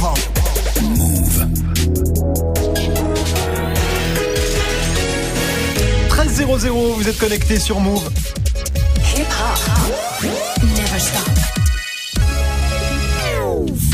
Move. 13 00, vous êtes connectés sur Move. Hip hop. Never stop.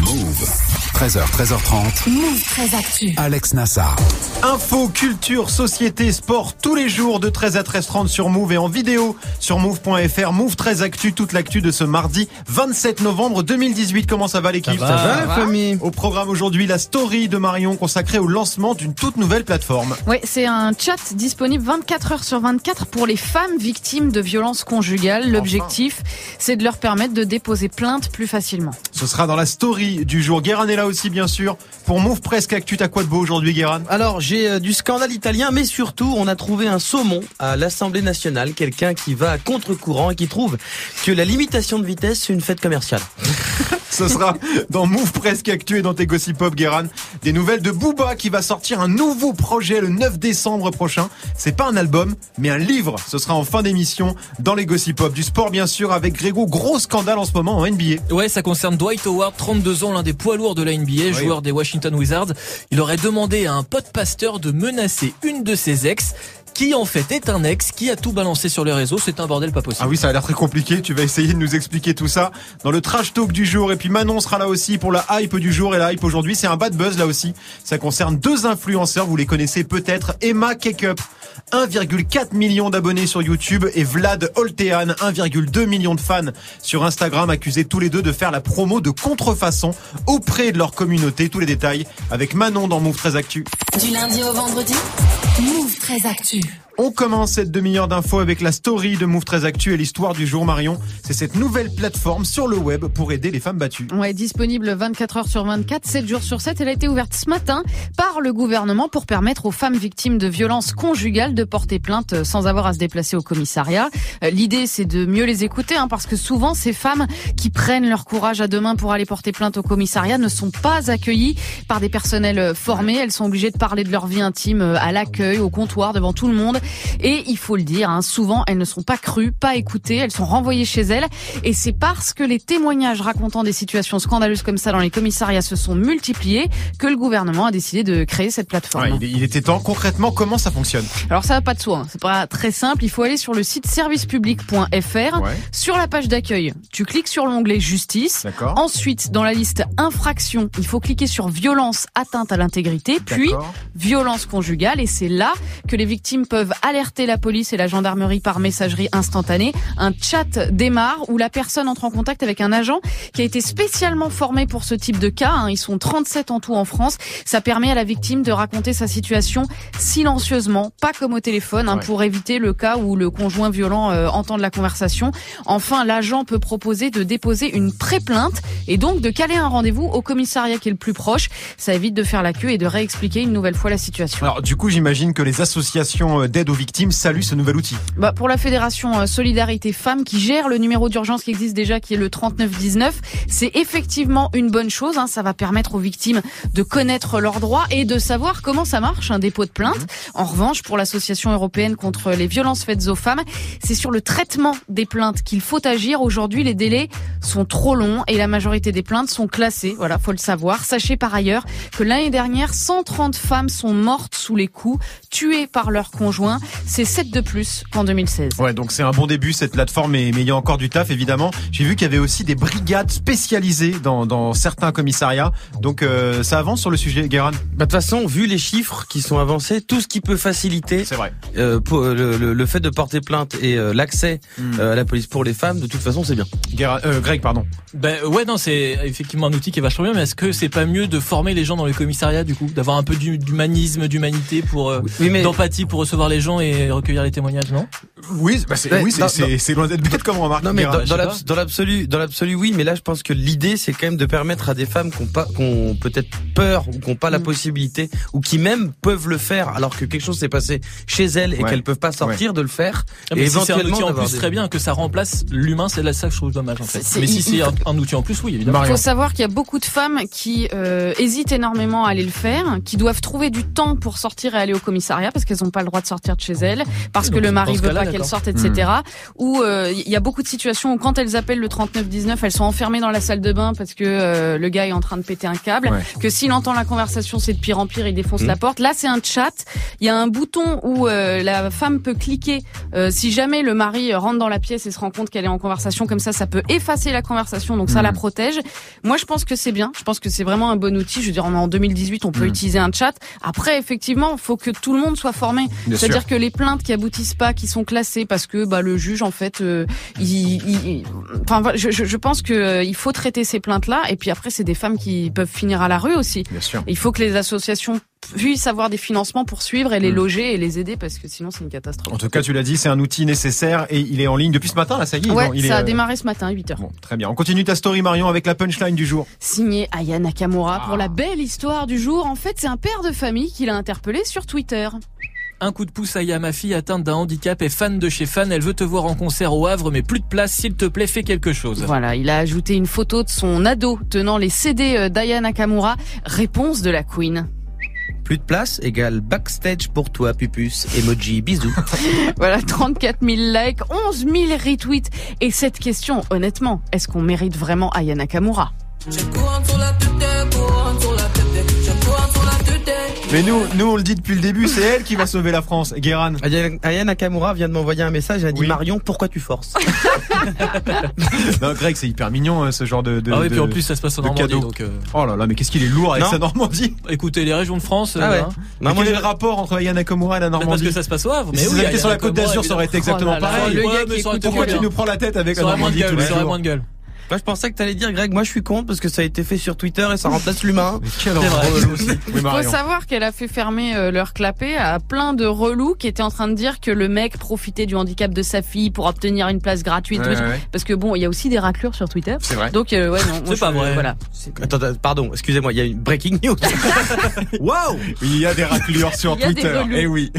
Move. 13h, 13h30. Move très actu. Alex Nassar. Info, culture, société, sport, tous les jours de 13 à 13h30 sur Move et en vidéo sur move.fr. Move 13 Actu, toute l'actu de ce mardi 27 novembre 2018. Comment ça va l'équipe Ça va, la famille Au programme aujourd'hui, la story de Marion consacrée au lancement d'une toute nouvelle plateforme. Oui, c'est un chat disponible 24 heures sur 24 pour les femmes victimes de violences conjugales. L'objectif, c'est de leur permettre de déposer plainte plus facilement. Ce sera dans la story du jour. Guérin est là aussi, bien sûr. Pour Move Presque Actu, t'as quoi de beau aujourd'hui, Guérin Alors j'ai euh, du scandale italien, mais surtout on a trouvé un saumon à l'Assemblée nationale, quelqu'un qui va à contre-courant et qui trouve que la limitation de vitesse c'est une fête commerciale. Ce sera dans Move Presque Actu et dans tes Gossip Pop, Guérin. Des nouvelles de Booba qui va sortir un nouveau projet le 9 décembre prochain. C'est pas un album, mais un livre. Ce sera en fin d'émission dans les Gossip Pop. Du sport, bien sûr, avec Grégo. Gros scandale en ce moment en NBA. Ouais, ça concerne Dwight Howard, 32 ans, l'un des poids lourds de la NBA, joueur des Washington Il aurait demandé à un pote pasteur de menacer une de ses ex qui en fait est un ex qui a tout balancé sur les réseaux? C'est un bordel pas possible. Ah oui, ça a l'air très compliqué. Tu vas essayer de nous expliquer tout ça dans le trash talk du jour. Et puis Manon sera là aussi pour la hype du jour. Et la hype aujourd'hui, c'est un bad buzz là aussi. Ça concerne deux influenceurs. Vous les connaissez peut-être. Emma Kekup, 1,4 million d'abonnés sur YouTube et Vlad Oltean, 1,2 million de fans sur Instagram, accusés tous les deux de faire la promo de contrefaçon auprès de leur communauté. Tous les détails avec Manon dans Move 13 Actu. Du lundi au vendredi. Move très actu. On commence cette demi-heure d'infos avec la story de Move 13 Actu et l'histoire du jour Marion. C'est cette nouvelle plateforme sur le web pour aider les femmes battues. Ouais, disponible 24 heures sur 24, 7 jours sur 7. Elle a été ouverte ce matin par le gouvernement pour permettre aux femmes victimes de violences conjugales de porter plainte sans avoir à se déplacer au commissariat. Euh, L'idée, c'est de mieux les écouter, hein, parce que souvent, ces femmes qui prennent leur courage à deux mains pour aller porter plainte au commissariat ne sont pas accueillies par des personnels formés. Elles sont obligées de parler de leur vie intime euh, à l'accueil, au comptoir, devant tout le monde. Et il faut le dire, hein, souvent, elles ne sont pas crues, pas écoutées, elles sont renvoyées chez elles. Et c'est parce que les témoignages racontant des situations scandaleuses comme ça dans les commissariats se sont multipliés que le gouvernement a décidé de créer cette plateforme. Ouais, il, était temps. Concrètement, comment ça fonctionne? Alors ça va pas de soi, hein. c'est pas très simple. Il faut aller sur le site servicepublic.fr. Ouais. Sur la page d'accueil, tu cliques sur l'onglet justice. Ensuite, dans la liste infraction, il faut cliquer sur violence atteinte à l'intégrité, puis violence conjugale. Et c'est là que les victimes peuvent alerter la police et la gendarmerie par messagerie instantanée. Un chat démarre où la personne entre en contact avec un agent qui a été spécialement formé pour ce type de cas. hein. Ils sont 37 en tout en France. Ça permet à la victime de raconter sa situation silencieusement, pas comme au téléphone, hein, Ouais. pour éviter le cas où le conjoint violent euh, entend de la conversation. Enfin, l'agent peut proposer de déposer une pré-plainte et donc de caler un rendez-vous au commissariat qui est le plus proche. Ça évite de faire la queue et de réexpliquer une nouvelle fois la situation. Alors du coup, j'imagine que les associations euh, d'aide aux victimes saluent ce nouvel outil. Bah, pour la fédération euh, Solidarité Femmes qui gère le numéro d'urgence qui existe déjà, qui est le 3919, c'est effectivement une bonne chose. hein. Ça va permettre aux victimes de connaître leurs droits et de savoir comment ça marche un dépôt de plainte. En revanche, pour l'association européenne contre les violences faites aux femmes, c'est sur le traitement des plaintes qu'il faut agir. Aujourd'hui, les délais sont trop longs et la majorité des plaintes sont classées. Voilà, faut le savoir. Sachez par ailleurs que l'année dernière, 130 femmes sont mortes sous les coups, tuées par leur conjoint. C'est 7 de plus qu'en 2016. Ouais, donc c'est un bon début cette plateforme, mais, mais il y a encore du taf évidemment. J'ai vu qu'il y avait aussi des brigades spécialisées dans, dans certains commissariats. Donc euh, ça avance sur le sujet, Guérin? Bah, de toute façon, vu les chiffres qui sont avancés, tout ce qui peut faciliter C'est vrai. euh, pour, euh, le, le- le fait de porter plainte et euh, l'accès Hmm. euh, à la police pour les femmes, de toute façon, c'est bien. Guérin, euh, Greg, pardon. Ben ouais, non, c'est effectivement un outil qui est vachement bien, mais est-ce que c'est pas mieux de former les gens dans les commissariats du coup, d'avoir un peu d'hu- d'humanisme, d'humanité pour euh, Oui, mais d'empathie pour recevoir les gens et recueillir les témoignages, non? Oui, bah c'est oui, loin d'être bête comme remarque. Non mais dans, l'absolu, dans l'absolu oui, mais là je pense que l'idée c'est quand même de permettre à des femmes qui ont pas, qui ont peut-être peur ou qui ont pas la Mm. possibilité ou qui même peuvent le faire alors que quelque chose s'est passé chez elles et Ouais. qu'elles peuvent pas sortir de le faire. Ah, mais et si c'est un éventuellement outil en plus des- très bien que ça remplace l'humain, c'est là ça que je trouve dommage en fait. Mais si c'est un, un outil en plus, oui évidemment. Il faut savoir qu'il y a beaucoup de femmes qui euh, hésitent énormément à aller le faire, qui doivent trouver du temps pour sortir et aller au commissariat parce qu'elles n'ont pas le droit de sortir de chez elles parce que le mari veut pas qu'elles d'accord. sortent, etc. Ou euh, il y a beaucoup de situations où quand elles appellent le 3919, elles sont enfermées dans la salle de bain parce que euh, le gars est en train de péter un câble. Ouais. Que s'il entend la conversation, c'est de pire en pire, il défonce la porte. Là, c'est un chat. Il y a un bouton où euh, la femme peut cliquer euh, si jamais le mari rentre dans la pièce et se rend compte qu'elle est en conversation comme ça, ça peut effacer la conversation, donc ça la protège. Moi, je pense que c'est bien. Je pense que c'est vraiment un bon outil. Je veux dire, en 2018, on peut utiliser un chat. Après, effectivement, faut que tout le monde soit formé. C'est-à-dire que les plaintes qui aboutissent pas, qui sont classées parce que bah, le juge, en fait, euh, il, il- enfin, je, je, pense que euh, il faut traiter ces plaintes-là. Et puis après, c'est des femmes qui peuvent finir à la rue aussi. Bien sûr. Il faut que les associations puissent avoir des financements pour suivre et les Mm. loger et les aider parce que sinon c'est une catastrophe. En tout cas, tu l'as dit, c'est un outil nécessaire et il est en ligne depuis ce matin, là, ça y est. Ouais, non, il ça est, a euh, démarré ce matin à 8h. Bon, très bien. On continue ta story, Marion, avec la punchline du jour. Signé Aya Nakamura Ah. pour la belle histoire du jour. En fait, c'est un père de famille qui l'a interpellé sur Twitter. Un coup de pouce à ma fille atteinte d'un handicap est fan de chez fan. Elle veut te voir en concert au Havre, mais plus de place. S'il te plaît, fais quelque chose. Voilà, il a ajouté une photo de son ado tenant les CD euh, d'Aya Nakamura. Réponse de la Queen. Plus de place égale backstage pour toi, Pupus. Emoji, bisous. Voilà, 34 000 likes, 11 000 retweets. Et cette question, honnêtement, est-ce qu'on mérite vraiment Aya Nakamura? Mais nous, nous, on le dit depuis le début, c'est elle qui va sauver la France. Guéran. Aya Aya Nakamura vient de m'envoyer un message. Elle a dit Oui. Marion, pourquoi tu forces? Non, Greg, c'est hyper mignon, hein, ce genre de. de Ah oui, de- puis en plus ça se passe en Normandie. Donc, euh, Oh là là, mais qu'est-ce qu'il est lourd avec Non. sa Normandie. écoutez, les régions de France. Ah ouais. hein, Mais Non, moi, est le rapport entre Aya Nakamura et la mais parce Normandie que ça se passe au Havre. Mais si oui, vous il y habitez a sur la Côte d'Azur, ça aurait été exactement Oh là là, pareil. ça Pourquoi tu nous prends la tête avec la Ça aurait moins de Normandie tous gueule. les Ça aurait jours? Moins de gueule. Moi, je pensais que t'allais dire, Greg, moi je suis contre parce que ça a été fait sur Twitter et ça remplace l'humain. Quel aussi. Oui, Faut savoir qu'elle a fait fermer euh, leur clapet à plein de relous qui étaient en train de dire que le mec profitait du handicap de sa fille pour obtenir une place gratuite. Ouais, ouais, ouais. Parce que bon, il y a aussi des raclures sur Twitter. C'est vrai. Donc euh, ouais, non, C'est je- pas vrai. Voilà. Attends, attends, pardon, excusez-moi, il y a une breaking news. Waouh Il y a des raclures sur Twitter. relous. Eh oui.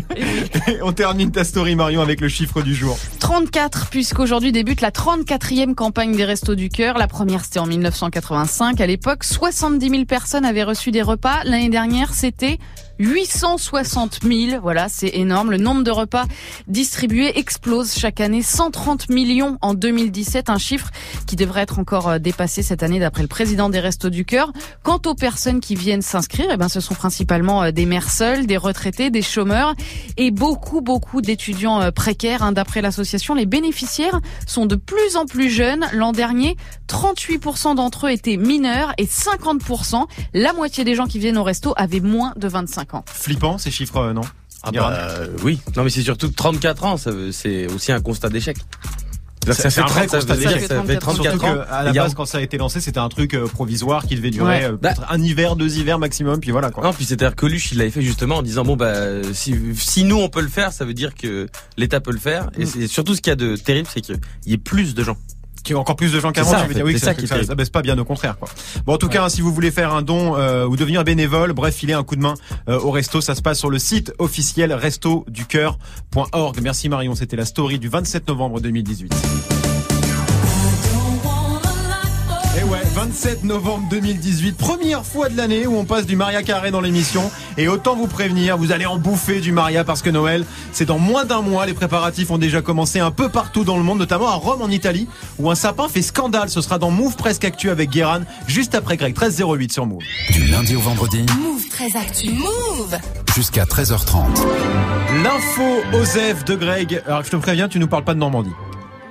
On termine ta story, Marion, avec le chiffre du jour. 34, puisqu'aujourd'hui débute la 34e campagne des Restos du La première, c'était en 1985. À l'époque, 70 000 personnes avaient reçu des repas. L'année dernière, c'était 860 000. Voilà, c'est énorme. Le nombre de repas distribués explose chaque année. 130 millions en 2017, un chiffre qui devrait être encore euh, dépassé cette année d'après le président des Restos du Cœur. Quant aux personnes qui viennent s'inscrire, eh ben, ce sont principalement euh, des mères seules, des retraités, des chômeurs et beaucoup, beaucoup d'étudiants euh, précaires. hein. D'après l'association, les bénéficiaires sont de plus en plus jeunes. L'an dernier, 38% d'entre eux étaient mineurs et 50%, la moitié des gens qui viennent au resto avaient moins de 25 ans. Flippant, ces chiffres, euh, non Ah bah, euh, oui. Non mais c'est surtout que 34 ans, ça veut- c'est aussi un constat d'échec. Ça- veut dire que Ça fait Surtout 34 Surtout ans. qu'à la base, quand ça a été lancé, c'était un truc euh, provisoire qui devait durer Ouais. Bah. peut-être un hiver, deux hivers maximum, puis voilà quoi. Non, puis c'est-à-dire que Coluche, il l'avait fait justement en disant bon bah si, si nous on peut le faire, ça veut dire que l'État peut le faire. Mm. Et c'est surtout ce qu'il y a de terrible, c'est qu'il y ait plus de gens. Qui encore plus de gens qu'avant, C'est oui, ça qui baisse pas bien au contraire quoi. Bon en tout cas, si vous voulez faire un don euh, ou devenir bénévole, bref, filer un coup de main euh, au resto, ça se passe sur le site officiel restoducœur.org. Merci Marion, c'était la story du 27 novembre 2018. Et ouais, 27 novembre 2018, première fois de l'année où on passe du Maria Carré dans l'émission. Et autant vous prévenir, vous allez en bouffer du Maria parce que Noël, c'est dans moins d'un mois. Les préparatifs ont déjà commencé un peu partout dans le monde, notamment à Rome en Italie, où un sapin fait scandale. Ce sera dans Move Presque Actu avec Guéran, juste après Greg, 1308 sur Move. Du lundi au vendredi Move très actu. Move jusqu'à 13h30. L'info Osef de Greg. Alors je te préviens, tu nous parles pas de Normandie.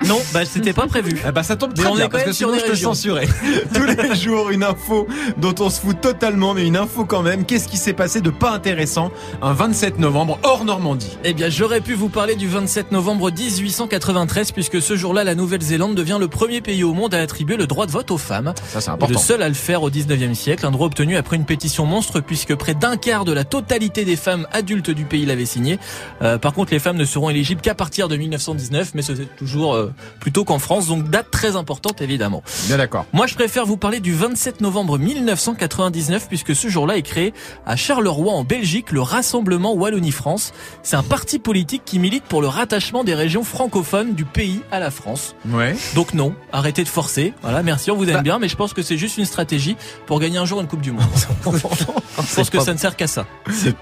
Non, bah c'était pas prévu. Ah bah ça tombe Mais très on bien est quand parce que sinon je te censurais. Tous les jours une info dont on se fout totalement mais une info quand même. Qu'est-ce qui s'est passé de pas intéressant un 27 novembre hors Normandie? Eh bien, j'aurais pu vous parler du 27 novembre 1893 puisque ce jour-là, la Nouvelle-Zélande devient le premier pays au monde à attribuer le droit de vote aux femmes. Ça c'est important. le seul à le faire au 19e siècle, un droit obtenu après une pétition monstre puisque près d'un quart de la totalité des femmes adultes du pays l'avaient signé. Euh, par contre, les femmes ne seront éligibles qu'à partir de 1919, mais c'est toujours euh, plutôt qu'en France. Donc date très importante évidemment. Bien d'accord. Moi, je préfère vous parler du 27 novembre 1999 puisque ce jour-là est créé à Charleroi en Belgique le Rassemblement Wallonie-France. C'est un parti politique qui milite pour le rattachement des régions francophones du pays à la France. Ouais. Donc non, arrêtez de forcer. Voilà, merci, on vous aime Bah. bien, mais je pense que c'est juste une stratégie pour gagner un jour une Coupe du Monde. je pense que ça ne sert qu'à ça.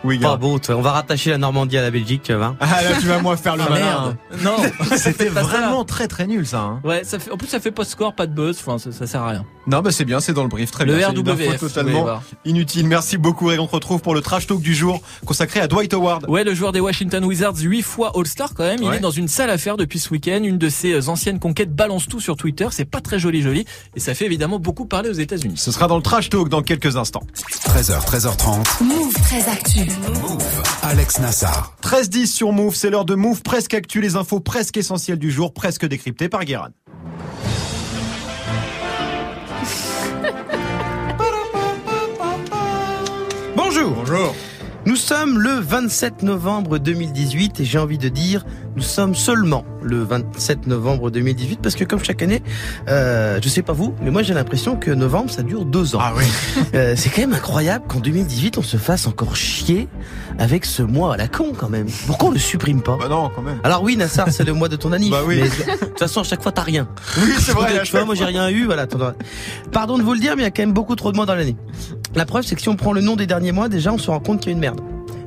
Oui, Pas toi. On va rattacher la Normandie à la Belgique, tu vas voir. Ah là, tu vas moi faire le Ah, malin. merde. Non, C'était vraiment très très nul ça. hein. Ouais, ça fait, en plus ça fait pas de score, pas de buzz, enfin ça, ça sert à rien. Non, bah c'est bien, c'est dans le brief. Très Le bien. Allez totalement inutile. Merci beaucoup et on se retrouve pour le trash talk du jour consacré à Dwight Howard. Ouais, le joueur des Washington Wizards, 8 fois All-Star quand même. Il Ouais. est dans une sale affaire depuis ce week-end. Une de ses anciennes conquêtes balance tout sur Twitter. C'est pas très joli joli. Et ça fait évidemment beaucoup parler aux États-Unis. Ce sera dans le trash talk dans quelques instants. 13h, 13h30. Move très actu. Alex Nassar. 13-10 sur Move, c'est l'heure de Move presque actu, les infos presque essentielles du jour, presque décryptées par Guérin. Bonjour. Bonjour. Nous sommes le 27 novembre 2018 et j'ai envie de dire, nous sommes seulement le 27 novembre 2018 parce que comme chaque année, euh, je sais pas vous, mais moi j'ai l'impression que novembre ça dure deux ans. Ah oui. Euh, c'est quand même incroyable qu'en 2018 on se fasse encore chier avec ce mois à la con quand même. Pourquoi on le supprime pas? Bah non, quand même. alors oui, Nassar, c'est le mois de ton anniv. Bah oui. mais de toute façon, à chaque fois, t'as rien. Oui, c'est vrai. tu vois, moi, j'ai rien eu, voilà. Pardon de vous le dire, mais il y a quand même beaucoup trop de mois dans l'année. La preuve, c'est que si on prend le nom des derniers mois, déjà, on se rend compte qu'il y a une merde.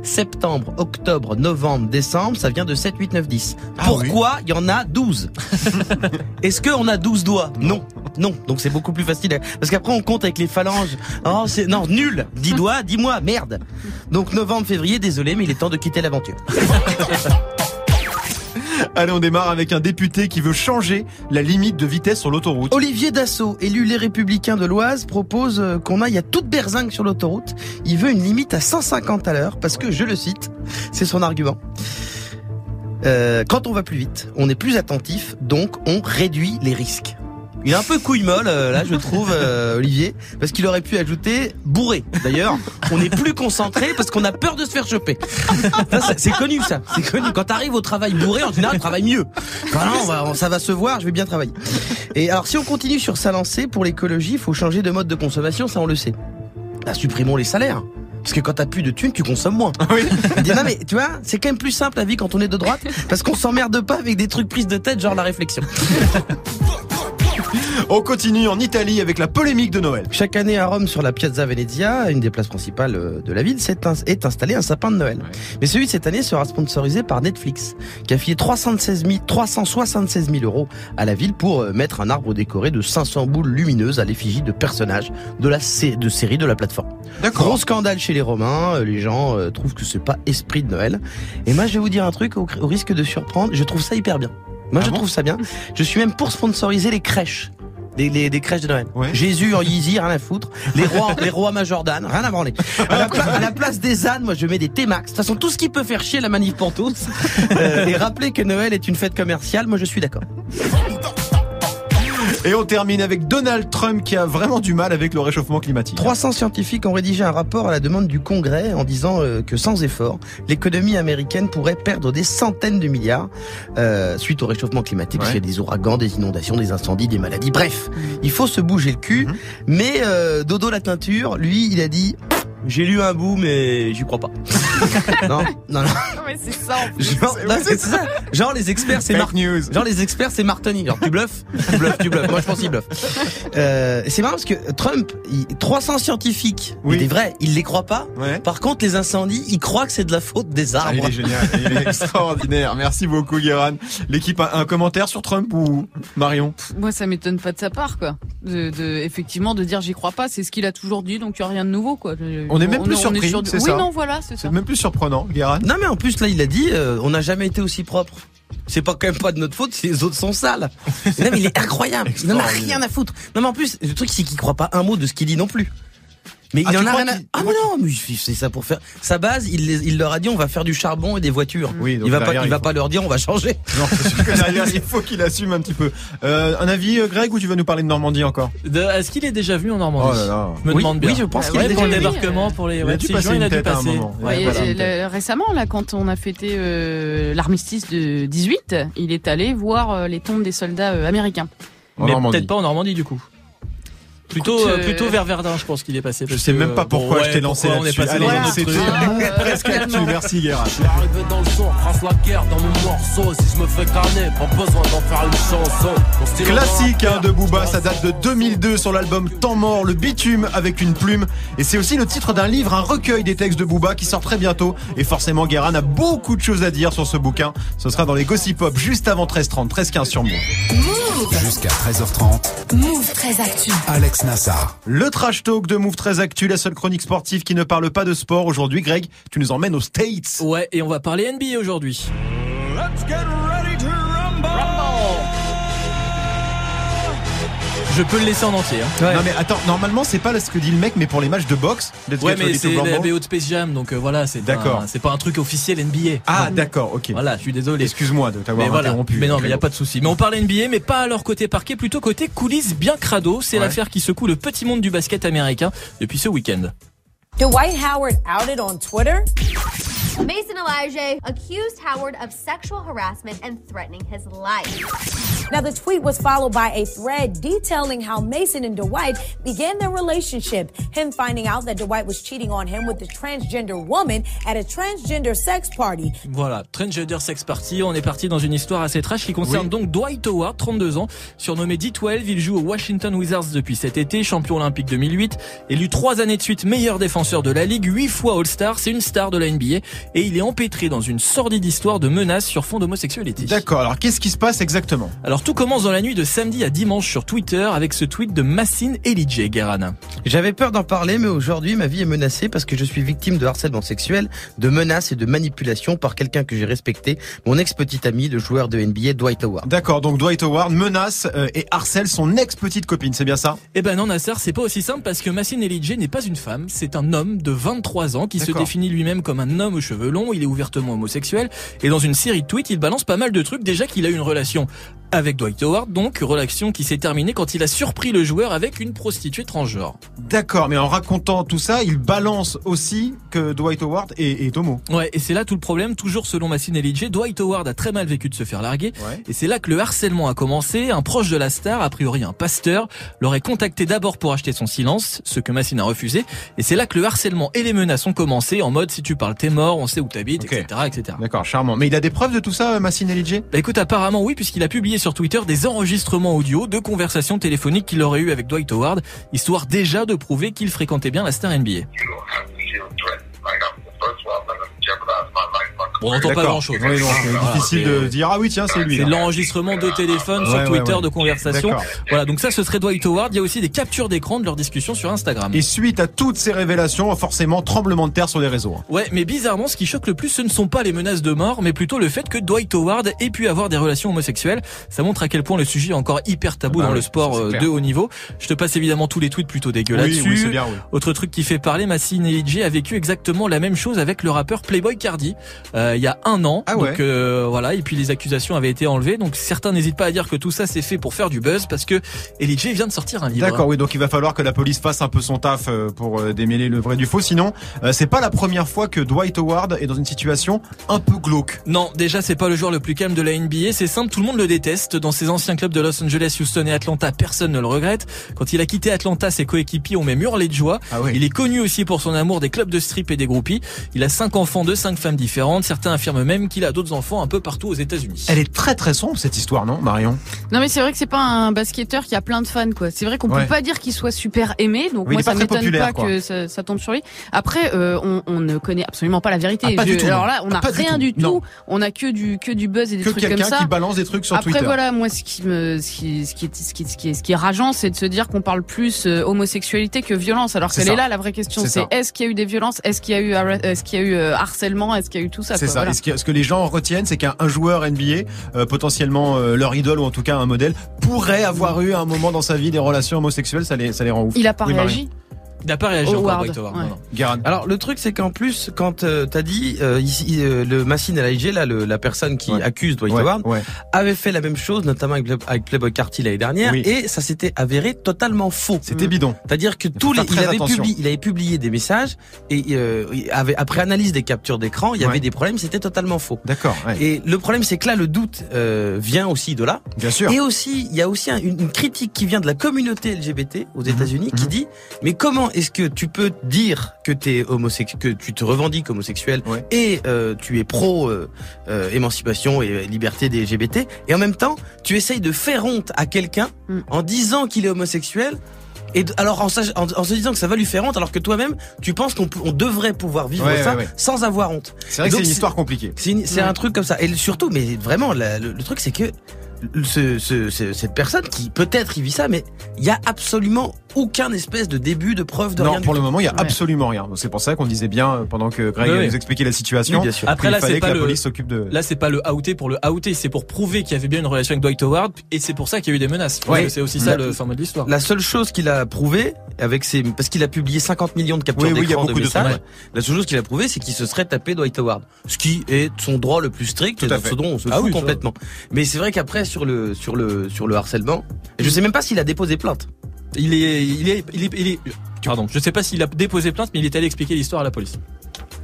Septembre, octobre, novembre, décembre, ça vient de 7, 8, 9, 10. Ah Pourquoi il y en a 12 Est-ce qu'on a 12 doigts? Non. Non. Donc c'est beaucoup plus facile. Parce qu'après on compte avec les phalanges. Oh, c'est non, nul. 10 doigts, dis-moi, merde. Donc novembre, février, désolé, mais il est temps de quitter l'aventure. Allez, on démarre avec un député qui veut changer la limite de vitesse sur l'autoroute. Olivier Dassault, élu Les Républicains de l'Oise, propose euh, qu'on aille à toute berzingue sur l'autoroute. Il veut une limite à 150 à l'heure parce que, je le cite, c'est son argument. Euh, quand on va plus vite, on est plus attentif, donc on réduit les risques. Il est un peu couille molle, euh, là, je trouve, euh, Olivier, parce qu'il aurait pu ajouter bourré. D'ailleurs, on est plus concentré parce qu'on a peur de se faire choper. Ça, c'est- connu, ça. C'est connu. Quand t'arrives au travail bourré, en général, tu travailles mieux. Voilà, on va, ça va se voir, je vais bien travailler. Et alors, si on continue sur sa lancée, pour l'écologie, il faut changer de mode de consommation, ça on le sait. Bah, supprimons les salaires. Parce que quand t'as plus de thunes, tu consommes moins. Oui. Il dit, non mais tu vois, c'est quand même plus simple la vie quand on est de droite, parce qu'on s'emmerde pas avec des trucs prises de tête, genre la réflexion. On continue en Italie avec la polémique de Noël. Chaque année à Rome, sur la Piazza Venezia, une des places principales euh, de la ville, est installé un sapin de Noël. Mais celui de cette année sera sponsorisé par Netflix, qui a filé 316 000 376 000 euros à la ville pour euh, mettre un arbre décoré de 500 boules lumineuses à l'effigie de personnages de la de série de la plateforme. Gros scandale chez les Romains, euh, les gens euh, trouvent que c'est pas esprit de Noël. Et moi, je vais vous dire un truc au, au risque de surprendre, je trouve ça hyper bien. Moi, Ah je bon trouve ça bien. Je suis même pour sponsoriser les crèches. Les, les, les crèches de Noël. Ouais. Jésus en Yeezy, rien à foutre. Les rois, les rois Majordan, rien à branler. À la, pla- à la place des ânes, moi je mets des T-Max. De toute façon, tout ce qui peut faire chier la manif pour tous. Euh, et rappeler que Noël est une fête commerciale, moi je suis d'accord. Et on termine avec Donald Trump qui a vraiment du mal avec le réchauffement climatique. 300 scientifiques ont rédigé un rapport à la demande du Congrès en disant euh, que sans effort, l'économie américaine pourrait perdre des centaines de milliards euh, suite au réchauffement climatique. Ouais. Il y a des ouragans, des inondations, des incendies, des maladies. Bref, il faut se bouger le cul. Mhm. Mais euh, Dodo la teinture, lui, il a dit j'ai lu un bout, mais j'y crois pas. non, non, non. mais c'est ça. en plus. Genre, non, c'est ça. Genre les experts, c'est Mar- news. Genre les experts, c'est Martoni. Genre tu bluffes, tu bluffes, tu bluffes. Moi je pense qu'il bluffe. Euh, c'est marrant parce que Trump, il- 300 scientifiques, Oui. des vrais, il les croit pas. Ouais. Par contre, les incendies, il croit que c'est de la faute des Ah, il arbres. est génial, il est extraordinaire. Merci beaucoup, Guéran. L'équipe a un commentaire sur Trump ou Marion? Moi, ça m'étonne pas de sa part, quoi. De, de- effectivement, de dire j'y crois pas, c'est ce qu'il a toujours dit, donc il y a rien de nouveau, quoi. On est même plus surpris, sur- c'est Oui, ça. non, voilà, c'est ça. Même plus surprenant, Guéran. Non mais en plus là, il a dit, euh, on n'a jamais été aussi propre. C'est pas quand même pas de notre faute si les autres sont sales. non mais il est incroyable. Il n'en a rien à foutre. Non mais en plus, le truc c'est qu'il croit pas un mot de ce qu'il dit non plus. Mais Ah, il en a rien à... Ah mais non, mais c'est ça pour faire sa base. Il, les- il leur a dit on va faire du charbon et des voitures. Oui, donc il va derrière, pas, il va faut- pas leur dire on va changer. Non, c'est sûr que derrière, il faut qu'il assume un petit peu. Euh, un avis, euh, Greg, ou tu veux nous parler de Normandie encore De- Est-ce qu'il est déjà venu en Normandie Oh là là. Je me Oui, demande bien. oui, je pense Ah qu'il ouais, est pour le oui, oui, débarquement, pour les il a ouais, dû passer euh, le- récemment, là, quand on a fêté euh, l'armistice de 18, il est allé voir les tombes des soldats américains. En Mais peut-être pas en Normandie du coup. Plutôt, euh, euh, plutôt vers Verdun, je pense qu'il est passé. Je sais que, même pas euh, pourquoi bon, je t'ai ouais, lancé pourquoi on est là-dessus. passé Allez, autre c'était presque actu. Merci, Guerra. Je suis arrivé dans le son, trace la guerre dans mon morceau. Si je me fais canner, pas besoin d'en faire une chanson. Mon stylo Classique hein, de Booba, ça date de 2002 sur l'album Temps mort, le bitume avec une plume. Et c'est aussi le titre d'un livre, un recueil des textes de Booba qui sort très bientôt. Et forcément, Guérin a beaucoup de choses à dire sur ce bouquin. Ce sera dans les Gossip Pop juste avant 13h30, 13h15 sur Move. Move. Jusqu'à 13h30, Move très actu. Alex Nassar. Le trash talk de Move très actu, la seule chronique sportive qui ne parle pas de sport. Aujourd'hui, Greg, tu nous emmènes aux States. Ouais, et on va parler NBA aujourd'hui. Je peux le laisser en entier. hein. Non mais attends, normalement c'est pas ce que dit le mec, mais pour les matchs de boxe, Let's Ouais, mais c'est la. BO de Space Jam, donc euh, voilà, c'est D'accord. un- c'est pas un truc officiel NBA. Ah d'accord, ok. Voilà, je suis désolé. Excuse-moi de t'avoir voilà, interrompu. mais non, mais il y a pas de souci. Mais on parle NBA, mais pas à leur côté parquet, plutôt côté coulisses bien crado. C'est Ouais. l'affaire qui secoue le petit monde du basket américain depuis ce week-end. Dwight Howard outed on Twitter. Mason Elijah accused Howard of sexual harassment and threatening his life. Now, the tweet was followed by a thread detailing how Mason and Dwight began their relationship. Him finding out that Dwight was cheating on him with a transgender woman at a transgender sex party. Voilà, Transgender Sex Party, on est parti dans une histoire assez trash qui concerne Oui. donc Dwight Howard, 32 ans, surnommé D12, il joue aux Washington Wizards depuis cet été, champion olympique 2008, élu trois années de suite meilleur défenseur de la ligue, huit fois All-Star, c'est une star de la NBA et il est empêtré dans une sordide histoire de menaces sur fond d'homosexualité. D'accord. Alors qu'est-ce qui se passe exactement? Alors tout commence dans la nuit de samedi à dimanche sur Twitter avec ce tweet de Massine Elijah Guerrana. J'avais peur d'en parler, mais aujourd'hui ma vie est menacée parce que je suis victime de harcèlement sexuel, de menaces et de manipulation par quelqu'un que j'ai respecté, mon ex-petit ami, le joueur de NBA Dwight Howard. D'accord. Donc Dwight Howard menace euh, et harcèle son ex petite copine, c'est bien ça? Eh ben non Nasser, c'est pas aussi simple parce que Massine Elijah n'est pas une femme, c'est un homme de 23 ans qui se définit lui-même comme un homme aux cheveux longs, il est ouvertement homosexuel et dans une série de tweets, il balance pas mal de trucs déjà qu'il a une relation avec Dwight Howard, donc relation qui s'est terminée quand il a surpris le joueur avec une prostituée transgenre. D'accord. Mais en racontant tout ça, il balance aussi que Dwight Howard est, est homo. Ouais, et c'est là tout le problème, toujours selon Massine Elijah, Dwight Howard a très mal vécu de se faire larguer Ouais. Et c'est là que le harcèlement a commencé. Un proche de la star, a priori un pasteur, l'aurait contacté d'abord pour acheter son silence, ce que Massine a refusé. Et c'est là que le harcèlement et les menaces ont commencé en mode si tu parles t'es mort, on sait où t'habites, etc., etc. D'accord, charmant. Mais il a des preuves de tout ça, euh, Massine Elijah Bah écoute, apparemment oui, puisqu'il a publié sur Twitter des enregistrements audio de conversations téléphoniques qu'il aurait eu avec Dwight Howard, histoire déjà de prouver qu'il fréquentait bien la star NBA. On n'entend pas grand chose. Donc, euh, difficile de dire ah oui tiens c'est lui. C'est l'enregistrement de téléphone sur Ouais, ouais, Twitter ouais. de conversation. Voilà, donc ça ce serait Dwight Howard. Il y a aussi des captures d'écran de leur discussion sur Instagram. Et suite à toutes ces révélations, forcément tremblement de terre sur les réseaux. hein. Ouais, mais bizarrement, ce qui choque le plus, ce ne sont pas les menaces de mort, mais plutôt le fait que Dwight Howard ait pu avoir des relations homosexuelles. Ça montre à quel point le sujet est encore hyper tabou Ah bah dans oui, le sport euh, de haut niveau. Je te passe évidemment tous les tweets plutôt dégueux Oui, oui, c'est bien, oui. Autre truc qui fait parler, Massine Elijah a vécu exactement la même chose avec le rappeur Playboy Cardi euh, il y a un an. Ah ouais. Donc euh, voilà, et puis les accusations avaient été enlevées. Donc certains n'hésitent pas à dire que tout ça c'est fait pour faire du buzz parce que vient de sortir un livre. D'accord, oui, donc il va falloir que la police fasse un peu son taf euh, pour euh, démêler le vrai du faux. Sinon, euh, c'est pas la première fois que Dwight Howard est dans une situation un peu glauque. Non, déjà c'est pas le joueur le plus calme de la NBA, c'est simple, tout le monde le déteste. Dans ses anciens clubs de Los Angeles, Houston et Atlanta, personne ne le regrette. Quand il a quitté Atlanta, ses coéquipiers ont même hurlé de joie. Ah. Il est connu aussi pour son amour des clubs de strip et des groupies. Il a cinq enfants de cinq femmes différentes. Certains affirment même qu'il a d'autres enfants un peu partout aux États-Unis. Elle est très très sombre cette histoire, non, Marion? Non mais c'est vrai que c'est pas un basketteur qui a plein de fans quoi. C'est vrai qu'on Ouais. peut pas dire qu'il soit super aimé, donc Oui, moi ça m'étonne pas quoi. que ça, ça tombe sur lui. Après, euh, on, on ne connaît absolument pas la vérité. Ah, pas du tout, alors là, on Ah, n'a du rien tout. du tout. On a que du que du buzz et des Que trucs comme quelqu'un ça. qui balance des trucs sur Après Twitter. voilà, moi ce qui me ce qui, ce qui est ce qui est ce qui est, ce qui est rageant, c'est de se dire qu'on parle plus euh, homosexualité que violence. Alors qu'elle est là la vraie question, C'est est-ce qu'il y a eu des violences, est-ce qu'il y a eu har- est-ce qu'il y a eu euh, harcèlement, est-ce qu'il y a eu tout ça? C'est quoi, ça. voilà. Et ce, que, ce que les gens retiennent, c'est qu'un un joueur NBA, euh, potentiellement euh, leur idole ou en tout cas un modèle, pourrait avoir eu à un moment dans sa vie des relations homosexuelles. Ça les, ça les rend ouf. Il a pas Oui, Marie. Il n'a pas réagi encore, Howard, Dwight Howard. ouais. non, non. Guérin. Alors le truc c'est qu'en plus quand euh, t'as dit euh, ici euh, le Massine LIG là le, la personne qui Ouais. accuse Dwight Ouais, Howard ouais. avait fait la même chose notamment avec, avec Playboy Carty l'année dernière Oui. et ça s'était avéré totalement faux. C'était bidon. C'est-à-dire que tous les, il avait publié, il avait publié des messages et euh, il avait, après analyse des captures d'écran, il y Ouais. avait des problèmes, c'était totalement faux. D'accord. ouais. Et le problème c'est que là le doute euh, vient aussi de là. Bien sûr. Et aussi, il y a aussi un- une, une critique qui vient de la communauté LGBT aux États-Unis qui mhm. dit mais comment est-ce que tu peux dire que t'es homosexuel, que tu te revendiques homosexuel Ouais. et euh, tu es pro euh, euh, émancipation et liberté des LGBT et en même temps tu essayes de faire honte à quelqu'un Mm. en disant qu'il est homosexuel. Et alors en, sach- en- en se disant que ça va lui faire honte alors que toi-même tu penses qu'on devrait pouvoir vivre Ouais, ça ouais, ouais. sans avoir honte. C'est vrai que c'est une histoire compliquée. C'est une- c'est Ouais. un truc comme ça. Et surtout, mais vraiment, la- le, le truc, c'est que ce, ce- ce- cette personne qui peut-être il vit ça, mais il y a absolument aucun espèce de début de preuve de Non, rien du pour le tout. moment, il y a Ouais. absolument rien. C'est pour ça qu'on disait bien euh, pendant que Greg nous expliquait la situation. Oui, bien sûr. Après, qu'il là, fallait c'est que pas la le- police s'occupe de. Là, c'est pas le outé pour le outé, c'est pour prouver qu'il y avait bien une relation avec Dwight Howard, et c'est pour ça qu'il y a eu des menaces. Ouais. C'est aussi ça La- le format de l'histoire. La seule chose qu'il a prouvé avec ses, parce qu'il a publié 50 millions de captures il d'écran de beaucoup de messages. trucs, La seule chose qu'il a prouvé, c'est qu'il se serait tapé Dwight Howard. Ce qui est son droit le plus strict, Tout à fait. ce dont on se Ah fout oui, ça. complètement. Mais c'est vrai qu'après, sur le, sur le, sur le harcèlement, je sais même pas s'il a déposé plainte. Il est, il est, il est, il est, pardon, je sais pas s'il a déposé plainte, mais il est allé expliquer l'histoire à la police.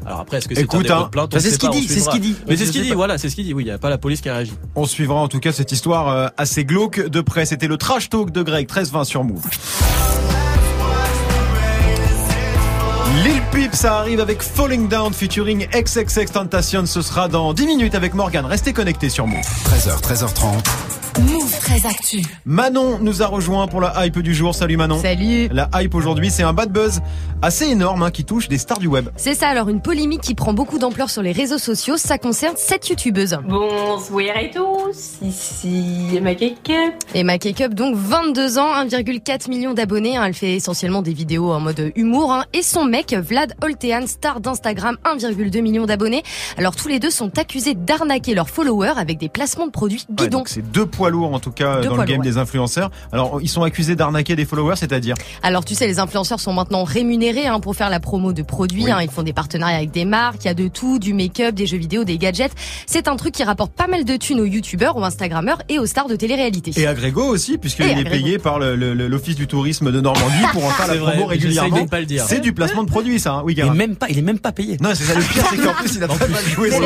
Alors après, est-ce que c'est Écoute, un dépôt hein, de plainte c'est ce qu'il dit, c'est ce qu'il dit. Mais c'est ce qu'il dit, voilà, c'est ce qu'il dit. Oui, il n'y a pas la police qui a réagi. On suivra en tout cas cette histoire euh, assez glauque de près. C'était le trash talk de Greg, 13-20 sur Move. Lil Peep, ça arrive avec Falling Down featuring XXX Tentation. Ce sera dans 10 minutes avec Morgan. Restez connectés sur Move. 13h, 13h30. Move très actu. Manon nous a rejoint pour la hype du jour. Salut Manon. Salut. La hype aujourd'hui, c'est un bad buzz assez énorme hein, qui touche des stars du web. C'est ça, alors une polémique qui prend beaucoup d'ampleur sur les réseaux sociaux, ça concerne cette youtubeuses. Bonsoir à tous, ici Emma Cake. Emma Cake-up, donc 22 ans, 1,4 million d'abonnés, hein, elle fait essentiellement des vidéos en mode humour, hein, et son mec, Vlad Oltean, star d'Instagram, 1,2 million d'abonnés. Alors tous les deux sont accusés d'arnaquer leurs followers avec des placements de produits bidons. donc c'est deux poids lourds en tout cas Deux dans le game lourds, des influenceurs. Alors ils sont accusés d'arnaquer des followers, c'est-à-dire Alors tu sais, les influenceurs sont maintenant rémunérés hein, pour faire la promo de produits. Oui. hein. ils font des partenariats avec des marques, il y a de tout, du make-up, des jeux vidéo, des gadgets. C'est un truc qui rapporte pas mal de thunes aux youtubeurs, aux instagrammeurs et aux stars de télé-réalité. et à Grégo aussi puisqu'il est payé par le- le- le- l'office du tourisme de Normandie pour en faire la vrai, promo régulièrement. de ne pas le dire. C'est du placement de produits ça, hein. oui Il est même pas, il est même pas payé. Non, c'est ça le pire, c'est qu'en plus il a pas mal joué son.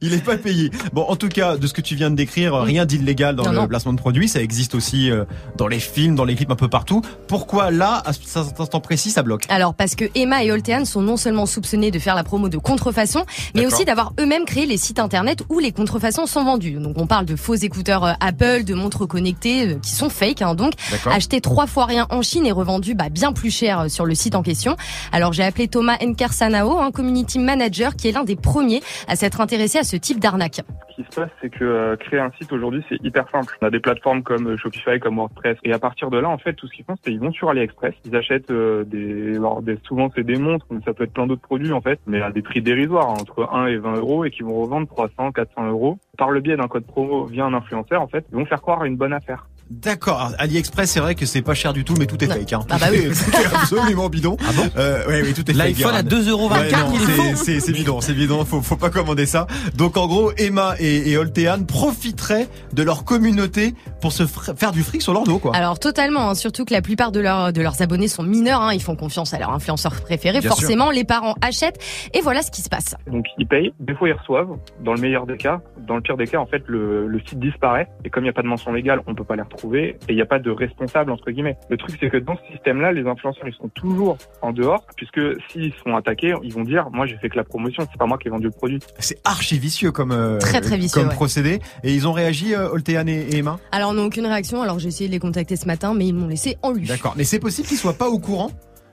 Il est pas payé. Bon, en tout cas, de ce que tu viens de décrire, rien d'illégal dans Non, le non. placement de produits. Ça existe aussi euh, dans les films, dans les clips, un peu partout. Pourquoi là, à cet instant précis, ça bloque? Alors parce que Emma et Oltean sont non seulement soupçonnés de faire la promo de contrefaçon, mais aussi d'avoir eux-mêmes créé les sites internet où les contrefaçons sont vendues. Donc on parle de faux écouteurs euh, Apple, de montres connectées euh, qui sont fake, hein, donc achetés trois fois rien en Chine et revendus bah, bien plus cher sur le site en question. Alors j'ai appelé Thomas Nkarsanao, un community manager qui est l'un des premiers à s'être intéressé à ce type d'arnaque. Qui se passe, c'est que euh, créer un site aujourd'hui, c'est hyper simple. On a des plateformes comme euh, Shopify, comme WordPress, et à partir de là, en fait, tout ce qu'ils font, c'est ils vont sur AliExpress, ils achètent euh, des, alors, des, souvent c'est des montres, mais ça peut être plein d'autres produits en fait, mais à des prix dérisoires, hein, entre 1 et 20 euros, et qui vont revendre 300, 400 euros. Par le biais d'un code promo via un influenceur, en fait, ils vont faire croire une bonne affaire. D'accord. AliExpress, c'est vrai que c'est pas cher du tout, mais tout est Non. fake. Hein. Ah bah oui. absolument bidon. Ah bon euh, ouais, oui, tout est fake. L'iPhone à Guérin. 2,24€, Ouais, c'est- c'est bidon, c'est bidon. Faut, faut pas commander ça. Donc en gros, Emma et, et Oltean profiteraient de leur communauté pour se faire du fric sur leur dos, quoi. Alors totalement, hein, surtout que la plupart de, leurs de leurs abonnés sont mineurs, hein, ils font confiance à leur influenceur préféré, Bien forcément les parents achètent, et voilà ce qui se passe. Donc ils payent, des fois ils reçoivent, dans le meilleur des cas, dans le pire des cas, en fait, le, le site disparaît, et comme il n'y a pas de mention légale, on peut pas les retrouver, et il n'y a pas de responsable, entre guillemets. Le truc, c'est que dans ce système-là, les influenceurs, ils sont toujours en dehors, puisque s'ils sont attaqués, ils vont dire, moi j'ai fait que la promotion, c'est pas moi qui ai vendu le produit. C'est archi vicieux comme euh, Très, très vicieux, comme ouais. procédé. Et ils ont réagi, euh, Oltean et, et Emma? Alors on n'a aucune réaction, alors j'ai essayé de les contacter ce matin, mais ils m'ont laissé en lu. D'accord. Mais c'est possible qu'ils soient pas au courant?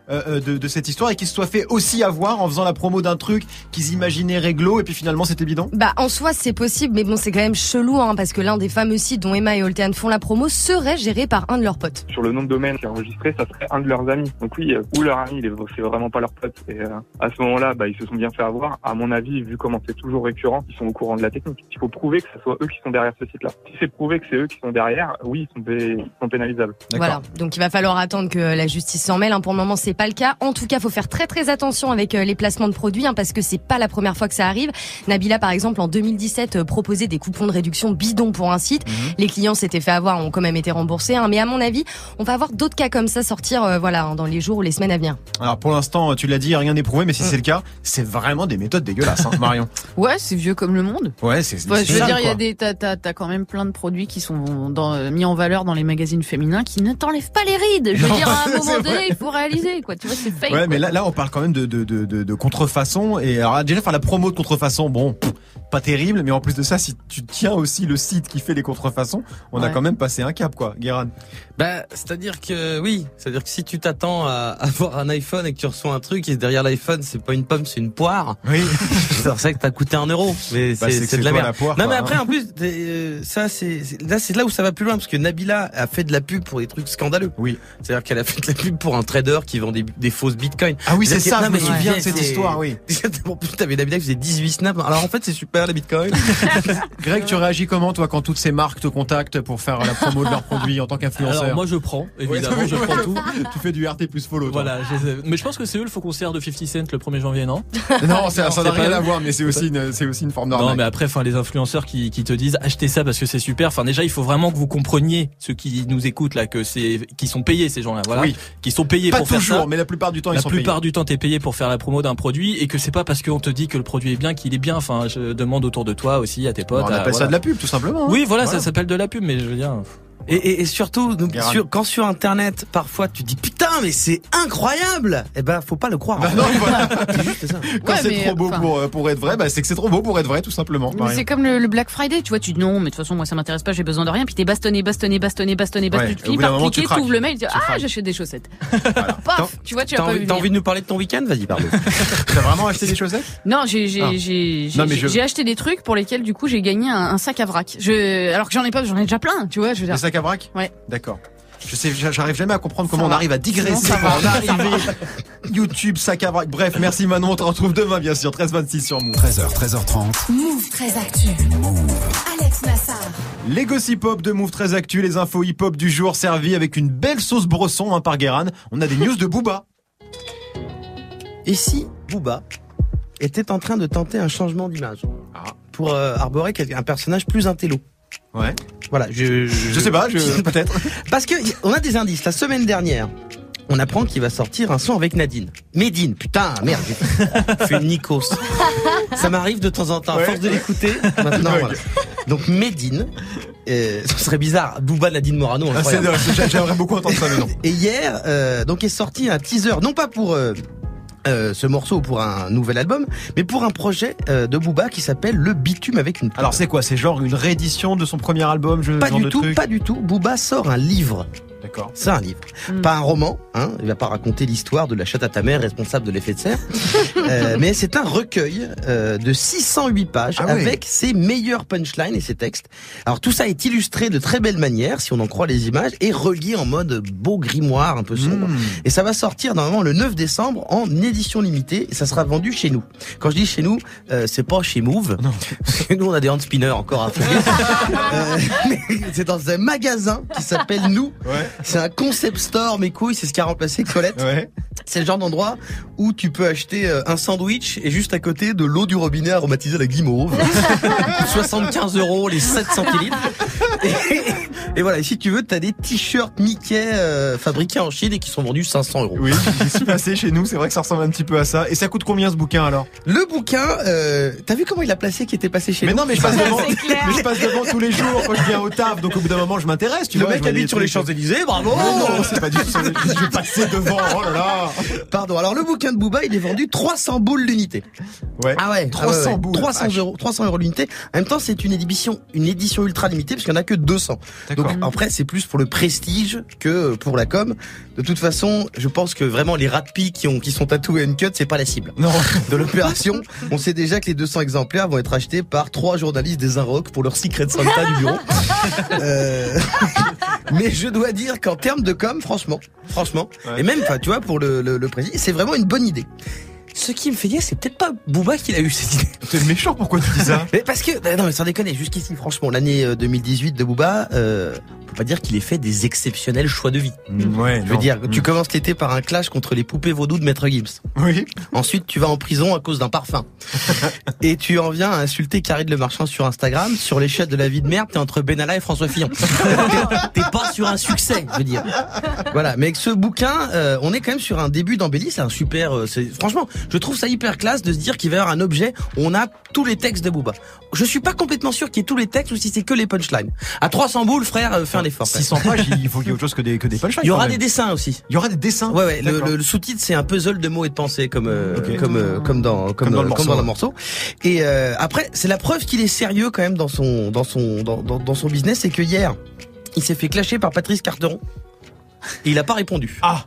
Euh, euh, de, de cette histoire et qu'ils se soient fait aussi avoir en faisant la promo d'un truc qu'ils imaginaient réglo et puis finalement c'était bidon Bah en soi c'est possible, mais bon c'est quand même chelou, hein, parce que l'un des fameux sites dont Emma et Oltean font la promo serait géré par un de leurs potes. Sur le nom de domaine qui est enregistré, ça serait un de leurs amis. Donc oui, euh, ou leur ami, c'est vraiment pas leur pote. Et euh, à ce moment-là, bah, ils se sont bien fait avoir. À mon avis, vu comment c'est toujours récurrent, ils sont au courant de la technique. Il faut prouver que ce soit eux qui sont derrière ce site-là. Si c'est prouvé que c'est eux qui sont derrière, oui, ils sont, pé- ils sont pénalisables. Voilà, donc il va falloir attendre que la justice s'en mêle. hein. Pour le moment c'est pas le cas. En tout cas, faut faire très très attention avec euh, les placements de produits hein, parce que c'est pas la première fois que ça arrive. Nabila, par exemple, en 2017, euh, proposait des coupons de réduction bidons pour un site. Mhm. Les clients s'étaient fait avoir, ont quand même été remboursés. hein. mais à mon avis, on va avoir d'autres cas comme ça sortir, euh, voilà, hein, dans les jours ou les semaines à venir. Alors pour l'instant, tu l'as dit, rien n'est prouvé, mais si c'est le cas, c'est vraiment des méthodes dégueulasses, hein, Marion. Ouais, c'est vieux comme le monde. Ouais, c'est. Ouais, je veux dire, il y a des, t'as, t'as, t'as quand même plein de produits qui sont dans, mis en valeur dans les magazines féminins qui ne t'enlèvent pas les rides. Je veux Non, dire, à un moment donné, il faut réaliser, quoi. Tu vois, c'est fake. Ouais, quoi. mais là, là, on parle quand même de, de, de, de, de contrefaçon. Et alors, déjà, faire la promo de contrefaçon, bon, pff, pas terrible. Mais en plus de ça, si tu tiens aussi le site qui fait les contrefaçons, on a quand même passé un cap, quoi, Guérin. Bah, c'est-à-dire que oui, c'est-à-dire que si tu t'attends à avoir un iPhone et que tu reçois un truc et derrière l'iPhone c'est pas une pomme, c'est une poire. Oui. c'est vrai que t'as coûté un euro, mais Bah, c'est de la merde. la poire, non quoi, mais après hein. en plus, euh, ça c'est c'est- là c'est là où ça va plus loin parce que Nabila a fait de la pub pour des trucs scandaleux. Oui. C'est-à-dire qu'elle a fait de la pub pour un trader qui vend des, des fausses bitcoins. Ah oui, c'est ça, que- je me non, mais souviens de cette histoire, oui. T'avais Nabila qui faisait 18 snaps. Alors en fait, c'est super les bitcoins. Greg, tu réagis comment, toi, quand toutes ces marques te contactent pour faire la promo de leurs produits en tant qu'influenceur Alors moi je prends, évidemment, Ouais, je prends tout. tu fais du RT plus follow, toi. Voilà, mais je pense que c'est eux le faux concert de 50 Cent le 1er janvier, non Non, ça ça n'a c'est rien pas à voir, mais c'est aussi une, c'est aussi une forme Non, d'arnaque. mais après, enfin, les influenceurs qui, qui te disent achetez ça parce que c'est super. Enfin, déjà, il faut vraiment que vous compreniez ceux qui nous écoutent là que c'est qui sont payés ces gens-là, voilà, Oui. qui sont payés Pas pour faire toujours, ça. Mais la plupart du temps, ils la sont plupart payés. du temps, t'es payé pour faire la promo d'un produit et que c'est pas parce qu'on te dit que le produit est bien qu'il est bien. Enfin, je demande autour de toi aussi à tes potes. On à- appelle ça voilà. de la pub, tout simplement. hein. Oui, voilà, Voilà. ça s'appelle de la pub, mais je veux dire. Et, et, et surtout, donc, sur- quand sur Internet, parfois tu dis putain, mais c'est incroyable. Eh ben, faut pas le croire. Bah non, voilà. C'est juste ça. Quand Ouais, c'est trop beau enfin- pour, euh, pour être vrai, bah, c'est que c'est trop beau pour être vrai, tout simplement. C'est comme le, le Black Friday, tu vois, tu dis non, mais de toute façon, moi ça m'intéresse pas, j'ai besoin de rien, puis t'es bastonné, bastonné, bastonné, bastonné, bastonné, Ouais, tu finis par moment, tu cliquer, craques. t'ouvres le mail, tu dis Tu ah, j'achète des chaussettes. Paf, tu vois, tu as pas t'as envie de nous parler de ton week-end? Vas-y, pardon. T'as vraiment acheté des chaussettes? Non, j'ai j'ai Ah. j'ai acheté des trucs pour lesquels du coup j'ai gagné un, sac à vrac. Alors que j'en ai pas, j'en ai déjà plein, tu vois, je veux dire. À Ouais. D'accord. Je sais, j'arrive jamais à comprendre comment Ça on va. arrive à digresser, on arrive. YouTube, sac à vrac. Bref, merci Manon, on te retrouve demain, bien sûr, 13-26 sur Move. 13h, 13h30. Move très actu. Alex Nassar. Les gossip hop de Move très actu, les infos hip hop du jour servis avec une belle sauce brosson hein, par Guérin. On a des news de Booba. Et si Booba était en train de tenter un changement d'image pour euh, arborer un personnage plus intello? Ouais. Voilà, je, Je sais pas, je- peut-être. Parce que on a des indices. La semaine dernière, on apprend qu'il va sortir un son avec Nadine. Medine, putain, merde, fait Nikos. Ça m'arrive de temps en temps, à Ouais. force de l'écouter. Maintenant, voilà. Donc Medine, euh, ce serait bizarre. Booba, Nadine Morano, Ah, J'aimerais beaucoup entendre ça, mais non. Et hier, euh, donc est sorti un teaser, non pas pour euh, euh, ce morceau ou pour un nouvel album, mais pour un projet euh, de Booba qui s'appelle Le Bitume avec une. Alors c'est quoi? C'est genre une réédition de son premier album je, Pas genre du de tout, truc? pas du tout. Booba sort un livre. D'accord. C'est un livre, pas un roman. Hein. Il va pas raconter l'histoire de la chatte à ta mère responsable de l'effet de serre, Euh, mais c'est un recueil euh, de 608 pages Ah avec ses meilleurs punchlines et ses textes. Alors tout ça est illustré de très belle manière, si on en croit les images, et relié en mode beau grimoire un peu sombre. Mmh. Et ça va sortir normalement le 9 décembre en édition limitée. Et ça sera vendu chez nous. Quand je dis chez nous, euh, c'est pas chez Move. Parce que nous on a des hand spinners encore à fouiller. Euh, mais c'est dans un magasin qui s'appelle Nous. Ouais. C'est un concept store, mes couilles, c'est ce qui a remplacé Colette. Ouais. C'est le genre d'endroit où tu peux acheter euh, un sandwich et juste à côté de l'eau du robinet aromatisée à la guimauve. 75 euros les 7 centilitres. Et, et voilà, et si tu veux, t'as des t-shirts Mickey euh, fabriqués en Chine et qui sont vendus 500 euros. Oui, j'y suis passé chez nous, c'est vrai que ça ressemble un petit peu à ça. Et ça coûte combien ce bouquin alors? Le bouquin, euh, t'as vu comment il a placé qui était passé chez Mais nous? non, mais je passe devant, mais je passe devant tous les jours quand je viens au taf, donc au bout d'un moment je m'intéresse, tu Le vois. mec habite sur les. Champs-Élysées, bravo Mais non, c'est pas du tout. Je vais passer devant. Oh là là. Pardon, alors le bouquin de Booba, il est vendu 300 boules l'unité. Ouais. Ah ouais, 300 ah ouais, ouais. boules. 300 Vache. euros, 300 euros l'unité. En même temps, c'est une édition, une édition ultra limitée parce qu'il en a que 200. D'accord. Donc après, c'est plus pour le prestige que pour la com. De toute façon, je pense que vraiment les rats de qui ont, qui sont tatoués Uncut, c'est pas la cible. Non. De l'opération, on sait déjà que les 200 exemplaires vont être achetés par trois journalistes des Inrocks pour leur Secret Santa du bureau. Euh, Mais je dois dire qu'en termes de com, franchement, franchement, Ouais. et même, tu vois, pour le, le, le président, c'est vraiment une bonne idée. Ce qui me fait dire, c'est peut-être pas Booba qui l'a eu cette idée. T'es méchant, pourquoi tu dis ça Mais parce que, bah non mais sans déconner, jusqu'ici franchement, l'année euh, 2018 de Booba, euh, on peut pas dire qu'il ait fait des exceptionnels choix de vie. Mm, Ouais, Je veux non. dire, tu Mm. commences l'été par un clash contre les poupées vaudou de Maître Gibbs. Oui. Ensuite, tu vas en prison à cause d'un parfum. et tu en viens à insulter Karine Le Marchand sur Instagram. Sur l'échelle de la vie de merde, t'es entre Benalla et François Fillon. T'es- T'es pas sur un succès, je veux dire. Voilà. Mais avec ce bouquin, euh, on est quand même sur un début d'embellie. C'est un super, euh, c'est, franchement, je trouve ça hyper classe de se dire qu'il va y avoir un objet où on a tous les textes de Booba. Je suis pas complètement sûr qu'il y ait tous les textes ou si c'est que les punchlines. À 300 boules, frère, euh, fais un effort. quand même. 600 pages, il faut qu'il y ait autre chose que des, que des punchlines. Il y aura des dessins aussi. Il y aura des dessins. Ouais, ouais. Le, sous-titre, c'est un puzzle de mots et de pensées, comme euh, Ok. comme euh, comme dans comme, dans le comme morceau, dans le morceau. Et euh, après, c'est la preuve qu'il est sérieux quand même dans son dans son dans, dans, dans son business, c'est que hier, il s'est fait clasher par Patrice Carteron. Et il a pas répondu. Ah,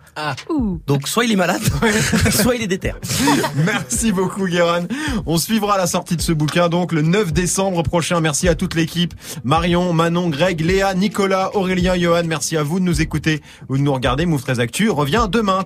Donc soit il est malade, soit il est déter. Merci beaucoup, Guérin. On suivra la sortie de ce bouquin, donc le 9 décembre prochain. Merci à toute l'équipe. Marion, Manon, Greg, Léa, Nicolas, Aurélien, Johan. Merci à vous de nous écouter ou de nous regarder. Move 13 Actu revient demain.